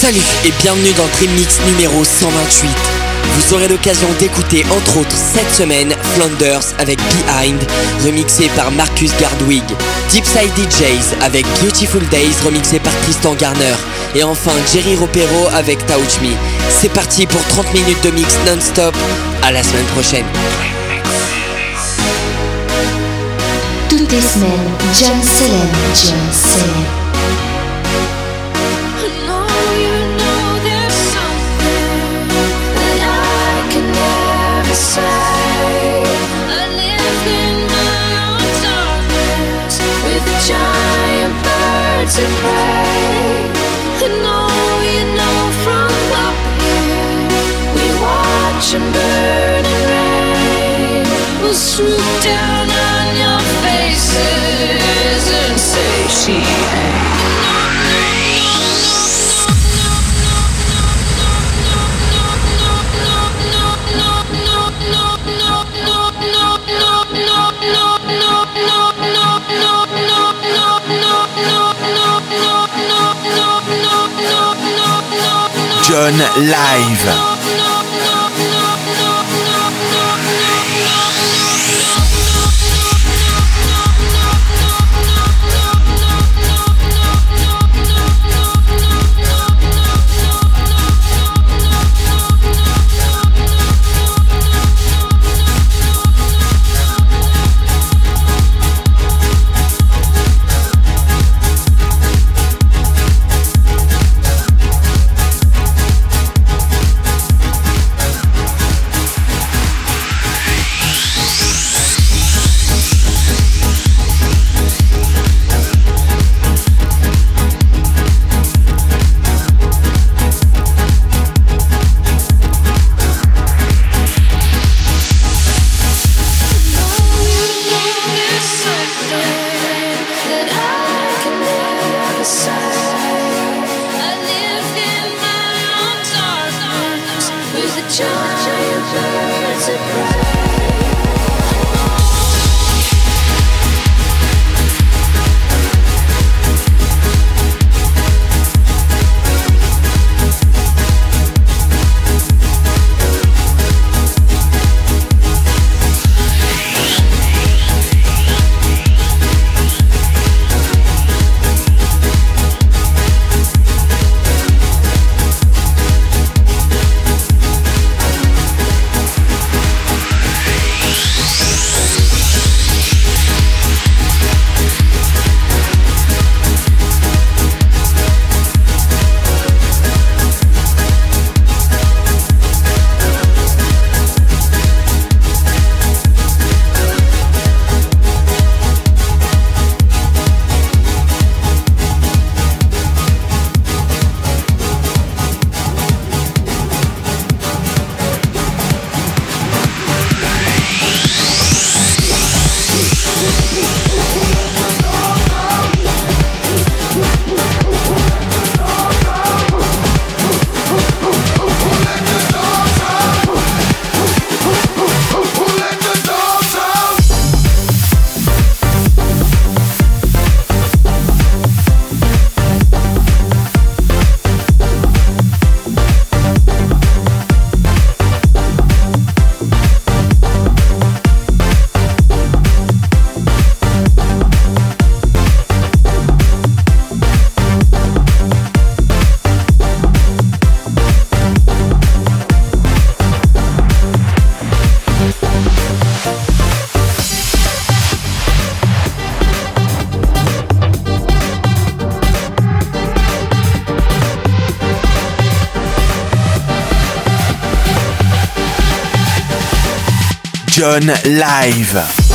Salut et bienvenue dans Dream Mix numéro 128. Vous aurez l'occasion d'écouter entre autres cette semaine Flanders avec Behind, remixé par Marcus Gardwig, Deepside DJs avec Beautiful Days, remixé par Tristan Garner, et enfin Jerry Ropero avec Touch Me. C'est parti pour 30 minutes de mix non-stop. À la semaine prochaine. Toutes les semaines, John John. Swoop down on your faces and say she ain't. John Live. John Live.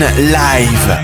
Live.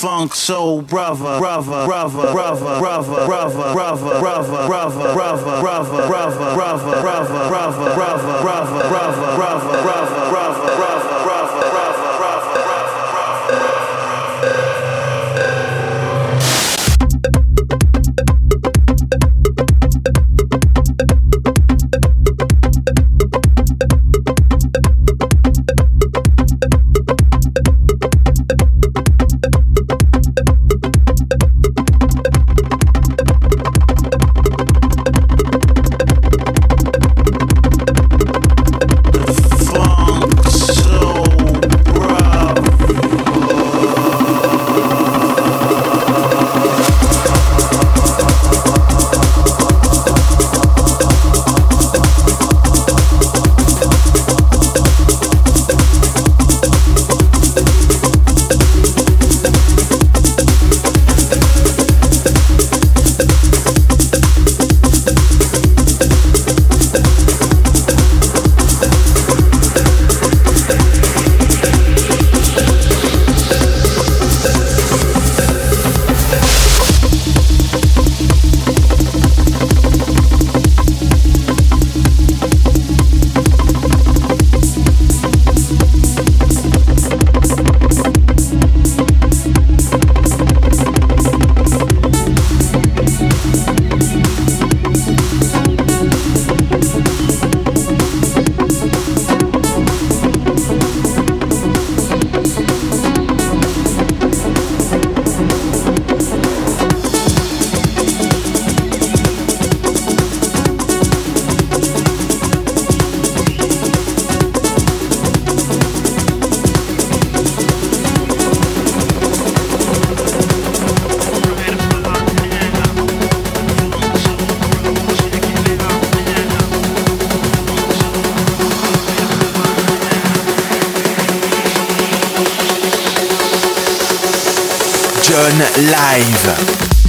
Funk soul brother. Brother. Brother, brother, brother, brother, brother, brother, brother, brother, brother, brother, brother, brother, brother, brother, brother, brother, brother, brother, brother, brother, Session Live.